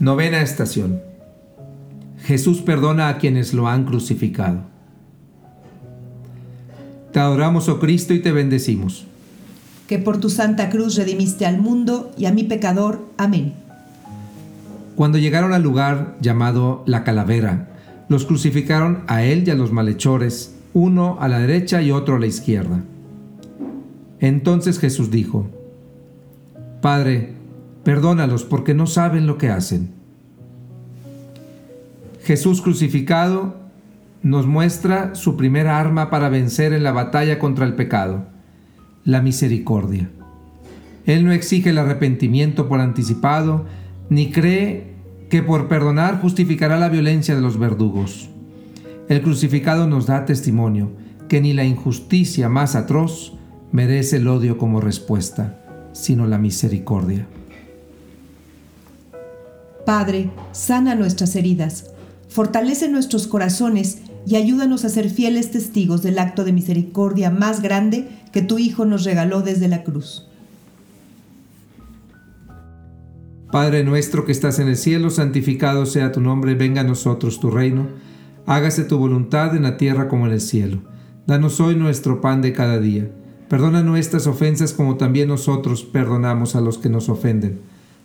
Novena estación. Jesús perdona a quienes lo han crucificado. Te adoramos, oh Cristo, y te bendecimos. Que por tu santa cruz redimiste al mundo y a mi pecador. Amén. Cuando llegaron al lugar llamado la calavera, los crucificaron a él y a los malhechores, uno a la derecha y otro a la izquierda. Entonces Jesús dijo, Padre, perdónalos porque no saben lo que hacen. Jesús crucificado nos muestra su primera arma para vencer en la batalla contra el pecado, la misericordia. Él no exige el arrepentimiento por anticipado, ni cree que por perdonar justificará la violencia de los verdugos. El crucificado nos da testimonio que ni la injusticia más atroz merece el odio como respuesta, sino la misericordia. Padre, sana nuestras heridas, fortalece nuestros corazones y ayúdanos a ser fieles testigos del acto de misericordia más grande que tu Hijo nos regaló desde la cruz. Padre nuestro que estás en el cielo, santificado sea tu nombre, venga a nosotros tu reino, hágase tu voluntad en la tierra como en el cielo. Danos hoy nuestro pan de cada día. Perdona nuestras ofensas como también nosotros perdonamos a los que nos ofenden.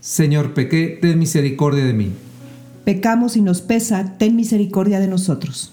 Señor, pequé, ten misericordia de mí. Pecamos y nos pesa, ten misericordia de nosotros.